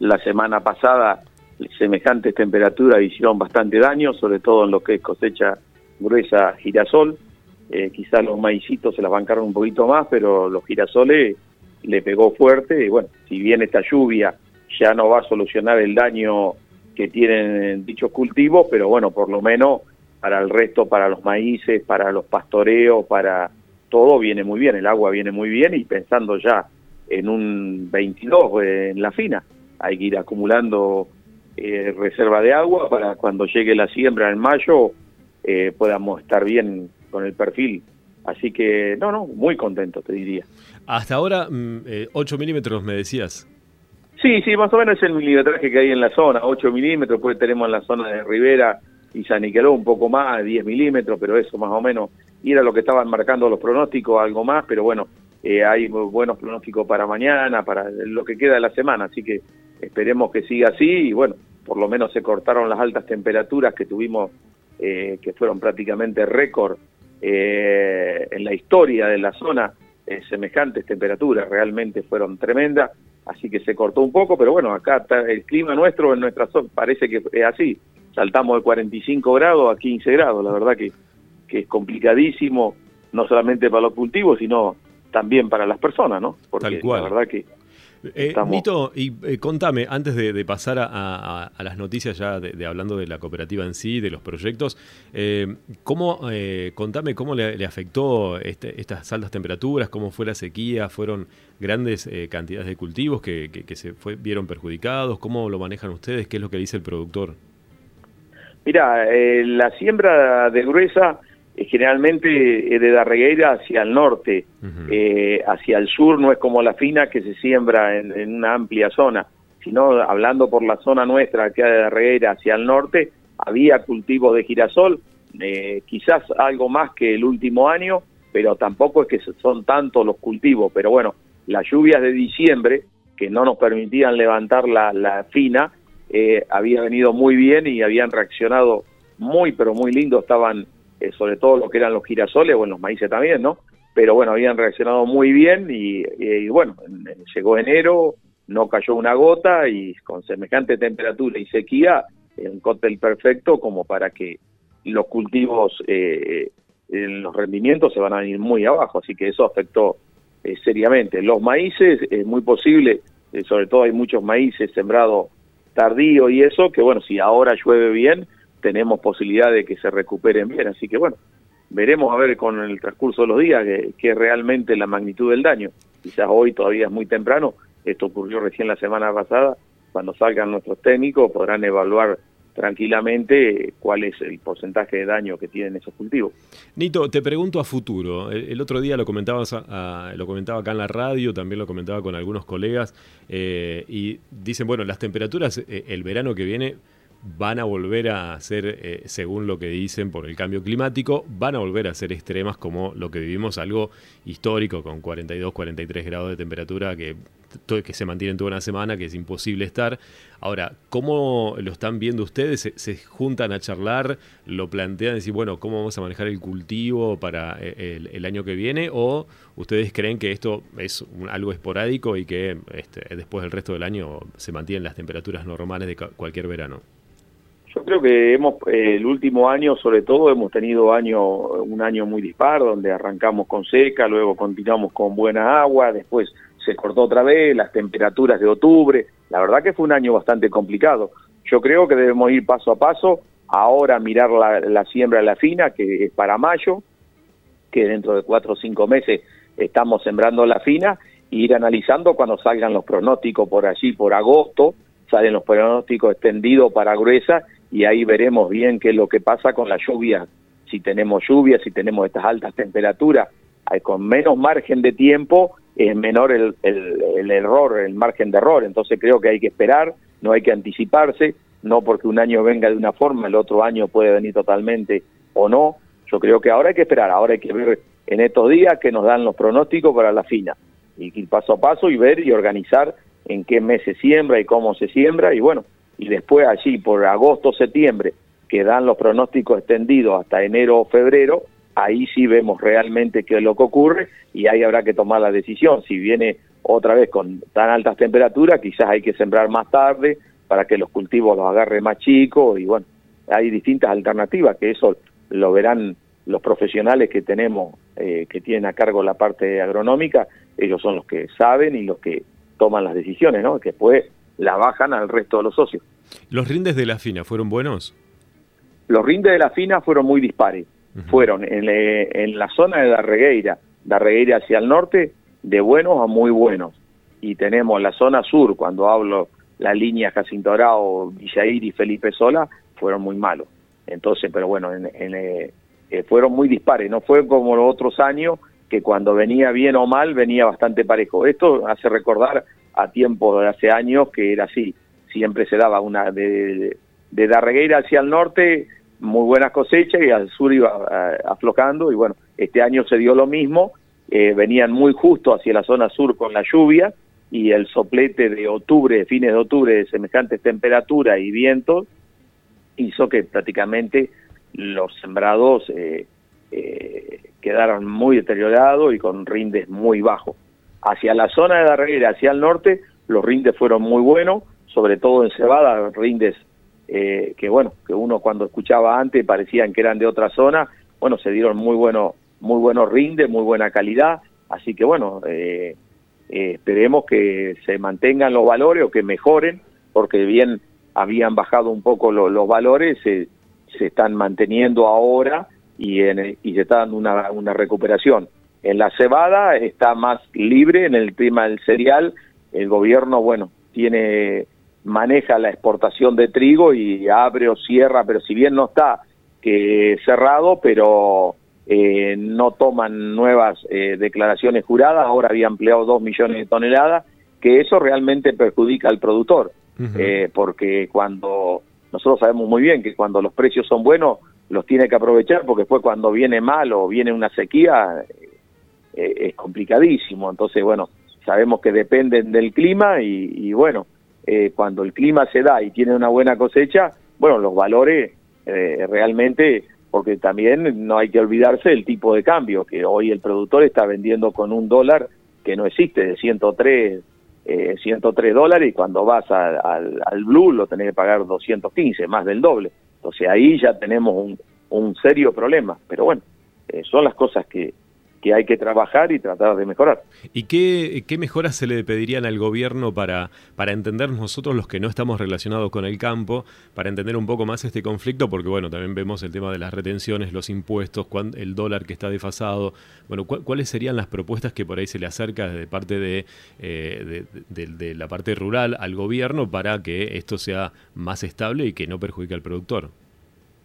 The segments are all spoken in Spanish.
la semana pasada semejantes temperaturas hicieron bastante daño, sobre todo en lo que es cosecha gruesa girasol. Eh, quizás los maicitos se las bancaron un poquito más, pero los girasoles le pegó fuerte. Y bueno, si bien esta lluvia ya no va a solucionar el daño que tienen dichos cultivos, pero bueno, por lo menos para el resto, para los maíces, para los pastoreos, para todo viene muy bien, el agua viene muy bien y pensando ya en un 22 eh, en la fina, hay que ir acumulando eh, reserva de agua para cuando llegue la siembra en mayo eh, podamos estar bien con el perfil. Así que, no, no, muy contento, te diría. Hasta ahora, 8 mm, milímetros, me decías. Sí, sí, más o menos es el milimetraje que hay en la zona, 8 milímetros, pues tenemos en la zona de Rivera y San Nicolás un poco más, 10 milímetros, pero eso más o menos, y era lo que estaban marcando los pronósticos, algo más, pero bueno, eh, hay buenos pronósticos para mañana, para lo que queda de la semana, así que esperemos que siga así y bueno, por lo menos se cortaron las altas temperaturas que tuvimos, eh, que fueron prácticamente récord eh, en la historia de la zona, semejantes temperaturas, realmente fueron tremendas, así que se cortó un poco, pero bueno, acá está el clima nuestro en nuestra zona parece que es así, saltamos de 45 grados a 15 grados, la verdad que, que es complicadísimo, no solamente para los cultivos, sino también para las personas, ¿no? Porque la verdad que eh, Mito, y eh, contame, antes de, pasar a, las noticias ya de, hablando de la cooperativa en sí, de los proyectos, eh, ¿cómo, eh, contame cómo le, afectó este, estas altas temperaturas, cómo fue la sequía, fueron grandes cantidades de cultivos que, que, se fue, vieron perjudicados, cómo lo manejan ustedes, qué es lo que dice el productor. Mira, la siembra de gruesa eh, generalmente es de Darregueira hacia el norte, eh, hacia el sur no es como la fina que se siembra en, una amplia zona, sino hablando por la zona nuestra, que de Darregueira hacia el norte, había cultivos de girasol, eh, quizás algo más que el último año, pero tampoco es que son tantos los cultivos, pero bueno, las lluvias de diciembre, que no nos permitían levantar la, la fina, había venido muy bien y habían reaccionado muy, pero muy lindo, estaban eh, sobre todo lo que eran los girasoles, o en los maíces también, ¿no? Pero bueno, habían reaccionado muy bien y, bueno, llegó enero, no cayó una gota y con semejante temperatura y sequía, un cóctel perfecto como para que los cultivos, eh, los rendimientos se van a ir muy abajo, así que eso afectó eh, seriamente. Los maíces, es muy posible, sobre todo hay muchos maíces sembrados tardío y eso, que bueno, si ahora llueve bien, tenemos posibilidad de que se recuperen bien. Así que bueno, veremos a ver con el transcurso de los días qué es realmente la magnitud del daño. Quizás hoy todavía es muy temprano, esto ocurrió recién la semana pasada, cuando salgan nuestros técnicos podrán evaluar tranquilamente cuál es el porcentaje de daño que tienen esos cultivos. Nito, te pregunto a futuro. El, otro día lo comentabas, lo comentaba acá en la radio, también lo comentaba con algunos colegas, eh, y dicen, bueno, las temperaturas eh, el verano que viene van a volver a ser, eh, según lo que dicen por el cambio climático, van a volver a ser extremas como lo que vivimos, algo histórico con 42, 43 grados de temperatura que, que se mantienen toda una semana, que es imposible estar. Ahora, ¿cómo lo están viendo ustedes? ¿Se, juntan a charlar? ¿Lo plantean? Decir, bueno, ¿cómo vamos a manejar el cultivo para eh, el, año que viene? ¿O ustedes creen que esto es algo esporádico y que este, después del resto del año se mantienen las temperaturas normales de cualquier verano? Yo creo que hemos el último año, sobre todo, hemos tenido año un año muy dispar, donde arrancamos con seca, luego continuamos con buena agua, después se cortó otra vez, las temperaturas de octubre. La verdad que fue un año bastante complicado. Yo creo que debemos ir paso a paso, ahora mirar la, la siembra de la fina, que es para mayo, que dentro de cuatro o cinco meses estamos sembrando la fina, e ir analizando cuando salgan los pronósticos por allí, por agosto, salen los pronósticos extendidos para gruesa y ahí veremos bien qué es lo que pasa con la lluvia, si tenemos lluvia, si tenemos estas altas temperaturas, con menos margen de tiempo es menor el, el, error, el margen de error, entonces creo que hay que esperar, no hay que anticiparse, no porque un año venga de una forma, el otro año puede venir totalmente o no, yo creo que ahora hay que esperar, ahora hay que ver en estos días que nos dan los pronósticos para la fina, y ir paso a paso y ver y organizar en qué mes se siembra y cómo se siembra, y bueno, y después allí por agosto, septiembre, que dan los pronósticos extendidos hasta enero o febrero, ahí sí vemos realmente qué es lo que ocurre y ahí habrá que tomar la decisión, si viene otra vez con tan altas temperaturas, quizás hay que sembrar más tarde para que los cultivos los agarre más chicos y bueno, hay distintas alternativas que eso lo verán los profesionales que tenemos eh, que tienen a cargo la parte agronómica, ellos son los que saben y los que toman las decisiones, ¿no? Que después la bajan al resto de los socios. ¿Los rindes de la FINA fueron buenos? Los rindes de la FINA fueron muy dispares. Fueron en, en, la zona de Darregueira, Darregueira hacia el norte, de buenos a muy buenos. Y tenemos la zona sur, cuando hablo la línea Jacinto Arao, Villair y Felipe Sola, fueron muy malos. Entonces, pero bueno, en, eh, eh, fueron muy dispares, no fue como los otros años que cuando venía bien o mal venía bastante parejo. Esto hace recordar a tiempos de hace años que era así, siempre se daba una de, de Darregueira hacia el norte, muy buenas cosechas y al sur iba eh, aflojando y bueno, este año se dio lo mismo, venían muy justo hacia la zona sur con la lluvia y el soplete de octubre, fines de octubre, de semejantes temperaturas y vientos, hizo que prácticamente los sembrados eh, eh, quedaron muy deteriorados y con rindes muy bajos. Hacia la zona de Darreguera, hacia el norte, los rindes fueron muy buenos, sobre todo en cebada, rindes eh, que bueno, que uno cuando escuchaba antes parecían que eran de otra zona, bueno, se dieron muy buenos, muy buenos rindes, muy buena calidad, así que bueno, esperemos que se mantengan los valores o que mejoren, porque bien habían bajado un poco los valores, se, se están manteniendo ahora y, en, y se está dando una, una recuperación. En la cebada está más libre en el tema del cereal, el gobierno, bueno, tiene maneja la exportación de trigo y abre o cierra, pero si bien no está que cerrado, pero eh, no toman nuevas eh, declaraciones juradas, ahora había empleado dos millones de toneladas, que eso realmente perjudica al productor, eh, porque cuando nosotros sabemos muy bien que cuando los precios son buenos, los tiene que aprovechar, porque después cuando viene mal o viene una sequía, es complicadísimo, entonces bueno, sabemos que dependen del clima y, y bueno, cuando el clima se da y tiene una buena cosecha, bueno, los valores realmente porque también no hay que olvidarse del tipo de cambio, que hoy el productor está vendiendo con un dólar que no existe, de 103, eh, 103 dólares, y cuando vas al, al Blue lo tenés que pagar 215, más del doble. Entonces ahí ya tenemos un, un serio problema. Pero bueno, eh, son las cosas que, que hay que trabajar y tratar de mejorar. ¿Y qué, qué, mejoras se le pedirían al gobierno para, para entender nosotros los que no estamos relacionados con el campo, para entender un poco más este conflicto? Porque bueno, también vemos el tema de las retenciones, los impuestos, el dólar que está desfasado. Bueno, ¿cuáles serían las propuestas que por ahí se le acerca desde parte de, eh, de, la parte rural al gobierno para que esto sea más estable y que no perjudique al productor?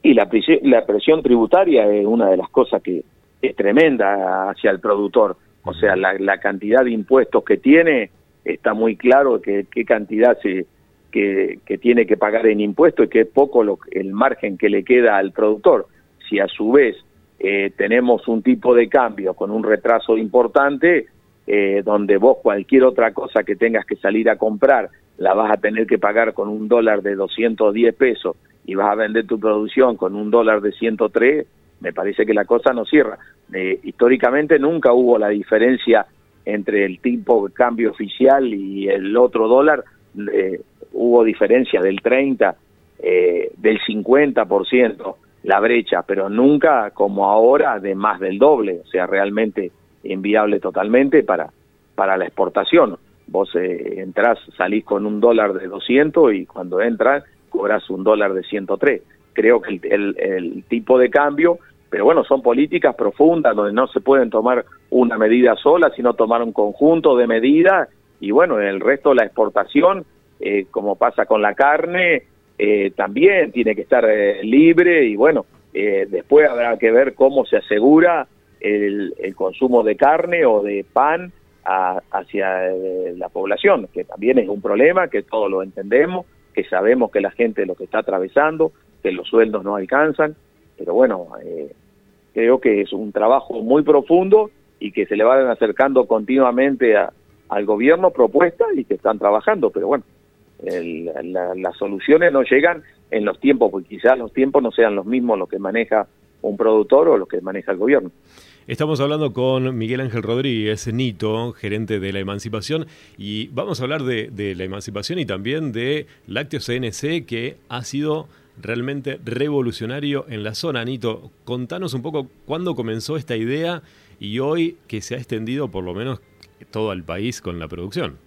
Y la, la presión tributaria es una de las cosas que, es tremenda hacia el productor. O sea, la, cantidad de impuestos que tiene, está muy claro que qué cantidad se, que, tiene que pagar en impuestos y qué poco lo, el margen que le queda al productor. Si a su vez eh, tenemos un tipo de cambio con un retraso importante, eh, donde vos cualquier otra cosa que tengas que salir a comprar la vas a tener que pagar con un dólar de 210 pesos y vas a vender tu producción con un dólar de 103, me parece que la cosa no cierra. Eh, históricamente nunca hubo la diferencia entre el tipo de cambio oficial y el otro dólar, eh, hubo diferencia del 30, eh, del 50% la brecha, pero nunca como ahora de más del doble, o sea, realmente inviable totalmente para, para la exportación. Vos eh, entrás, salís con un dólar de 200 y cuando entras cobras un dólar de 103 creo que el, tipo de cambio, pero bueno, son políticas profundas donde no se pueden tomar una medida sola, sino tomar un conjunto de medidas y bueno, el resto de la exportación, eh, como pasa con la carne, eh, también tiene que estar eh, libre y bueno, después habrá que ver cómo se asegura el, consumo de carne o de pan hacia la población, que también es un problema, que todos lo entendemos, que sabemos que la gente lo que está atravesando, que los sueldos no alcanzan, pero bueno, eh, creo que es un trabajo muy profundo y que se le van acercando continuamente al gobierno propuestas y que están trabajando, pero bueno, las soluciones no llegan en los tiempos, porque quizás los tiempos no sean los mismos los que maneja un productor o los que maneja el gobierno. Estamos hablando con Miguel Ángel Rodríguez, Nito, gerente de la emancipación, y vamos a hablar de, la emancipación y también de Lácteos CNC, que ha sido realmente revolucionario en la zona. Nito, contanos un poco cuándo comenzó esta idea y hoy que se ha extendido por lo menos todo el país con la producción.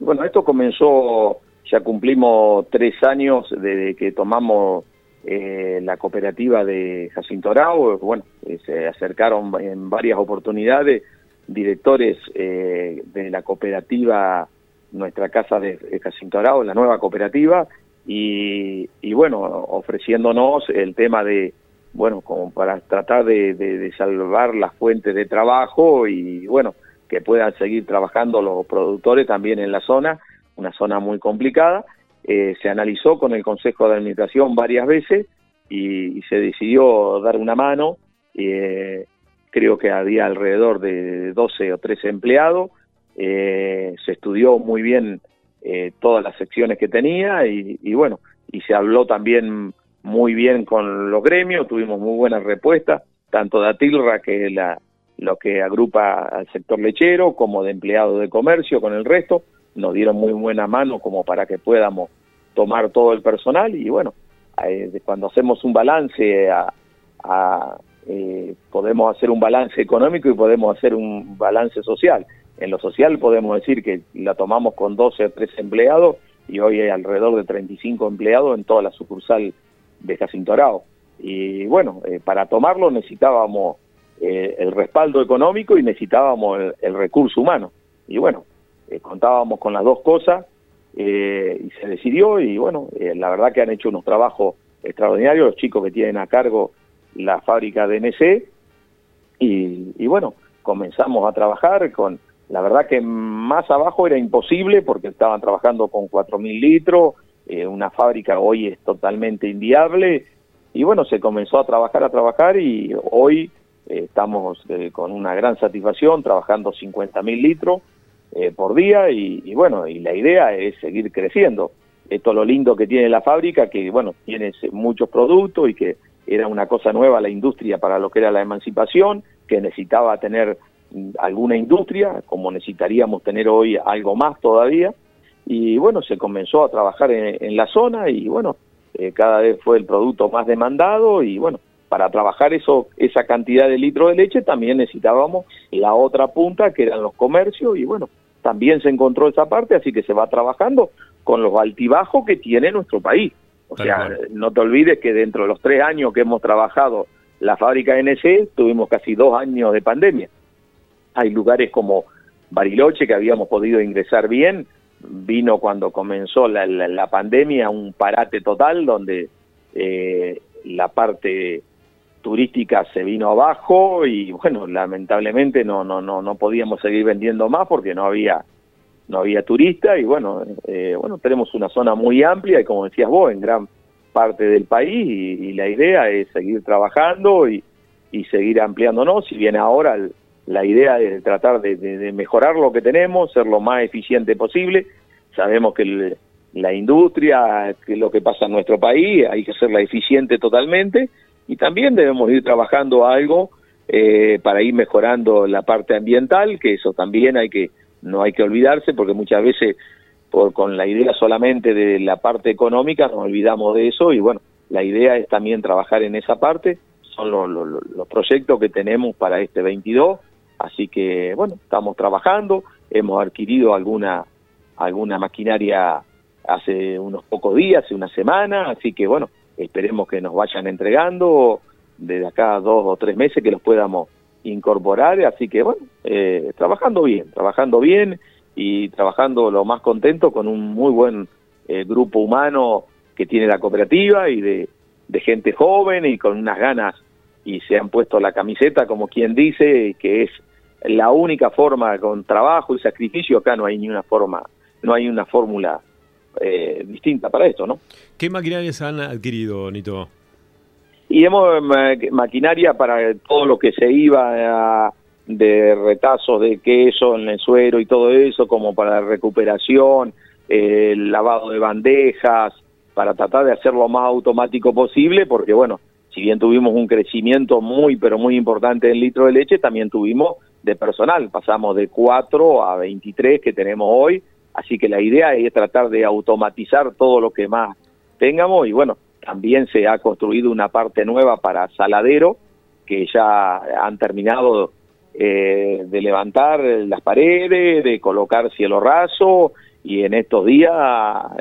Bueno, esto comenzó, ya cumplimos tres años desde que tomamos eh, la cooperativa de Jacinto Arau, bueno, eh, se acercaron en varias oportunidades directores eh, de la cooperativa, nuestra casa de, Jacinto Arau, la nueva cooperativa, y, bueno, ofreciéndonos el tema de, bueno, como para tratar de, salvar las fuentes de trabajo y bueno, que puedan seguir trabajando los productores también en la zona, una zona muy complicada, eh, se analizó con el Consejo de Administración varias veces y, se decidió dar una mano. Eh, creo que había alrededor de 12 o 13 empleados. Eh, se estudió muy bien todas las secciones que tenía y, bueno, y se habló también muy bien con los gremios, tuvimos muy buenas respuestas, tanto de Atilra, que es la, lo que agrupa al sector lechero, como de empleados de comercio con el resto nos dieron muy buena mano como para que podamos tomar todo el personal y bueno, eh, cuando hacemos un balance a, eh, podemos hacer un balance económico y podemos hacer un balance social. En lo social podemos decir que la tomamos con 12 o 13 empleados y hoy hay alrededor de 35 empleados en toda la sucursal de Jacinto Arao. Y bueno, eh, para tomarlo necesitábamos el respaldo económico y necesitábamos el recurso humano. Y bueno, eh, contábamos con las dos cosas eh, y se decidió y bueno, eh, la verdad que han hecho unos trabajos extraordinarios los chicos que tienen a cargo la fábrica de NC y, y bueno, comenzamos a trabajar con, la verdad que más abajo era imposible porque estaban trabajando con 4.000 litros, una fábrica hoy es totalmente inviable y bueno, se comenzó a trabajar, a trabajar y hoy estamos con una gran satisfacción trabajando 50.000 litros eh, por día y, bueno, y la idea es seguir creciendo. Esto es lo lindo que tiene la fábrica, que bueno, tiene muchos productos y que era una cosa nueva la industria para lo que era la emancipación, que necesitaba tener alguna industria, como necesitaríamos tener hoy algo más todavía. Y bueno, se comenzó a trabajar en, la zona y bueno, eh, cada vez fue el producto más demandado y bueno, para trabajar eso, esa cantidad de litros de leche también necesitábamos la otra punta que eran los comercios y bueno, también se encontró esa parte, así que se va trabajando con los altibajos que tiene nuestro país. O sea, no te olvides que dentro de los tres años que hemos trabajado la fábrica NC, tuvimos casi dos años de pandemia. Hay lugares como Bariloche que habíamos podido ingresar bien, vino cuando comenzó la, la, pandemia un parate total donde eh, la parte turística se vino abajo y bueno, lamentablemente no no no no podíamos seguir vendiendo más porque no había no había turistas y bueno, eh, bueno, tenemos una zona muy amplia y como decías vos, en gran parte del país y, la idea es seguir trabajando y, y, seguir ampliándonos, si bien ahora la idea es tratar de, mejorar lo que tenemos, ser lo más eficiente posible, sabemos que la industria, que lo que pasa en nuestro país, hay que hacerla eficiente totalmente, y también debemos ir trabajando algo eh, para ir mejorando la parte ambiental, que eso también hay que no hay que olvidarse porque muchas veces por con la idea solamente de la parte económica nos olvidamos de eso y bueno, la idea es también trabajar en esa parte, son los proyectos que tenemos para este 22, así que bueno, estamos trabajando, hemos adquirido alguna alguna maquinaria hace unos pocos días, hace una semana, así que bueno, esperemos que nos vayan entregando desde acá dos o tres meses que los podamos incorporar, así que bueno, eh, trabajando bien, trabajando bien y trabajando lo más contento con un muy buen eh, grupo humano que tiene la cooperativa y de, de gente joven y con unas ganas y se han puesto la camiseta como quien dice que es la única forma con trabajo y sacrificio acá no hay ni una forma no hay una fórmula eh, distinta para esto, ¿no? ¿Qué maquinarias han adquirido, Nito? Y hemos maquinaria para todo lo que se iba de retazos de queso en el suero y todo eso, como para recuperación, el lavado de bandejas, para tratar de hacerlo lo más automático posible, porque bueno, si bien tuvimos un crecimiento muy, pero muy importante en litro de leche, también tuvimos de personal, pasamos de 4 a 23 que tenemos hoy, así que la idea es tratar de automatizar todo lo que más tengamos. Y bueno, también se ha construido una parte nueva para saladero, que ya han terminado eh, de levantar las paredes, de colocar cielo raso. Y en estos días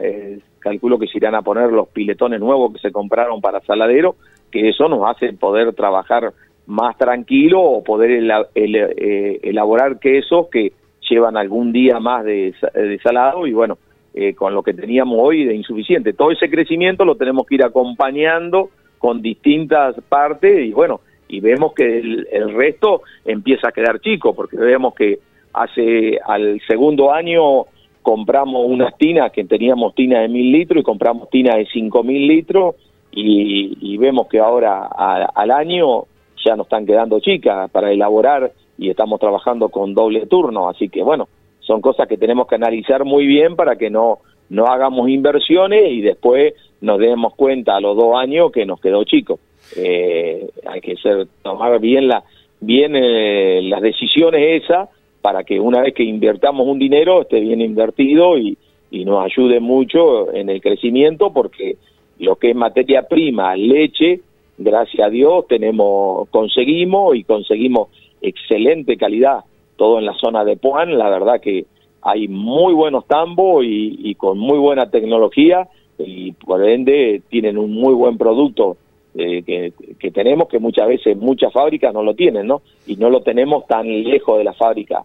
eh, calculo que se irán a poner los piletones nuevos que se compraron para saladero, que eso nos hace poder trabajar más tranquilo o poder eh, elaborar quesos que llevan algún día más de, salado y bueno, eh, con lo que teníamos hoy de insuficiente. Todo ese crecimiento lo tenemos que ir acompañando con distintas partes y bueno, y vemos que el, el resto empieza a quedar chico, porque vemos que hace al segundo año compramos unas tinas que teníamos tinas de mil litros y compramos tinas de cinco mil litros y, vemos que ahora al año ya nos están quedando chicas para elaborar y estamos trabajando con doble turno, así que bueno, son cosas que tenemos que analizar muy bien para que no, no hagamos inversiones y después nos demos cuenta a los dos años que nos quedó chico. Eh, hay que ser, tomar bien, la, bien eh, las decisiones esas para que una vez que invertamos un dinero esté bien invertido y, nos ayude mucho en el crecimiento porque lo que es materia prima, leche, gracias a Dios tenemos, conseguimos y conseguimos excelente calidad, todo en la zona de Puan, la verdad que hay muy buenos tambos y, con muy buena tecnología y por ende tienen un muy buen producto eh, que, que, tenemos que muchas veces muchas fábricas no lo tienen, ¿no? Y no lo tenemos tan lejos de la fábrica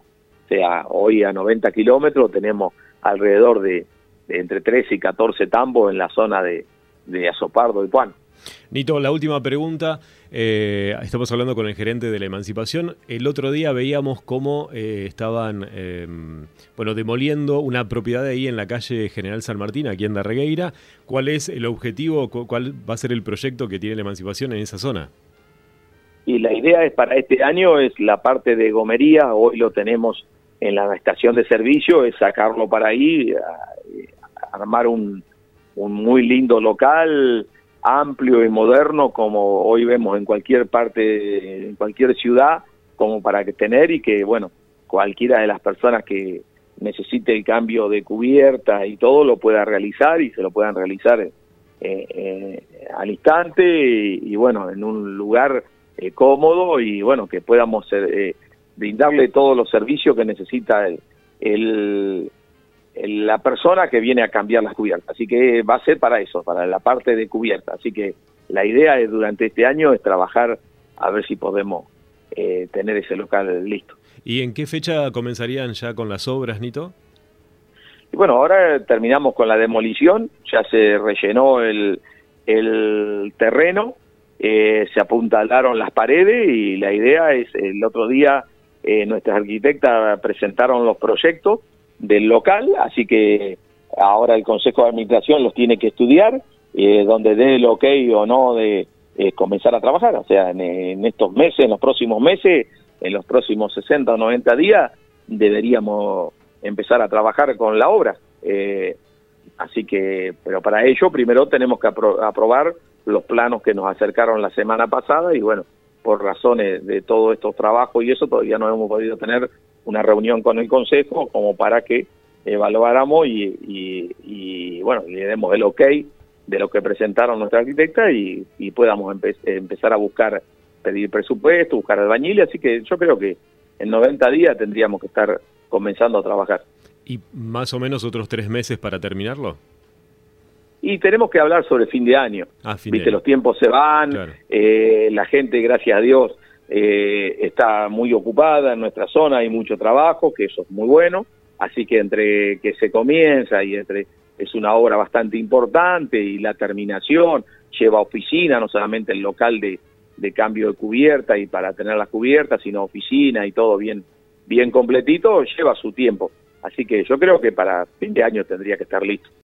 sea, hoy a 90 kilómetros tenemos alrededor de, entre 13 y 14 tambos en la zona de, de Azopardo y Puan. Nito, la última pregunta. Eh, estamos hablando con el gerente de la Emancipación. El otro día veíamos cómo eh, estaban em, bueno, demoliendo una propiedad ahí en la calle General San Martín, aquí en Darregueira. ¿Cuál es el objetivo, cuál va a ser el proyecto que tiene la Emancipación en esa zona? Y la idea es para este año es la parte de gomería, hoy lo tenemos en la estación de servicio, es sacarlo para ahí, armar un, un muy lindo local, amplio y moderno como hoy vemos en cualquier parte, en cualquier ciudad, como para que tener y que, bueno, cualquiera de las personas que necesite el cambio de cubierta y todo lo pueda realizar y se lo puedan realizar eh, eh, al instante y, bueno, en un lugar eh, cómodo y bueno, que podamos eh, brindarle todos los servicios que necesita el, la persona que viene a cambiar las cubiertas. Así que va a ser para eso, para la parte de cubierta. Así que la idea es durante este año es trabajar a ver si podemos eh, tener ese local listo. ¿Y en qué fecha comenzarían ya con las obras, Nito? Y bueno, ahora terminamos con la demolición, ya se rellenó el, el terreno, eh, se apuntalaron las paredes y la idea es el otro día eh, nuestras arquitectas presentaron los proyectos del local, así que ahora el Consejo de Administración los tiene que estudiar, eh, donde dé el ok o no de eh, comenzar a trabajar. O sea, en, estos meses, en los próximos meses, en los próximos 60 o 90 días, deberíamos empezar a trabajar con la obra. Eh, así que, pero para ello primero tenemos que aprobar los planos que nos acercaron la semana pasada y bueno, por razones de todos estos trabajos y eso todavía no hemos podido tener una reunión con el Consejo como para que evaluáramos y, bueno, le demos el ok de lo que presentaron nuestra arquitecta y, podamos empezar a buscar, pedir presupuesto, buscar albañil, así que yo creo que en 90 días tendríamos que estar comenzando a trabajar. ¿Y más o menos otros tres meses para terminarlo? y tenemos que hablar sobre fin de año. Ah, Viste, los tiempos se van, eh, la gente, gracias a Dios, eh, está muy ocupada en nuestra zona, hay mucho trabajo, que eso es muy bueno, así que entre que se comienza y entre es una obra bastante importante y la terminación lleva oficina, no solamente el local de, de cambio de cubierta y para tener las cubiertas, sino oficina y todo bien, bien completito, lleva su tiempo. Así que yo creo que para fin de año tendría que estar listo.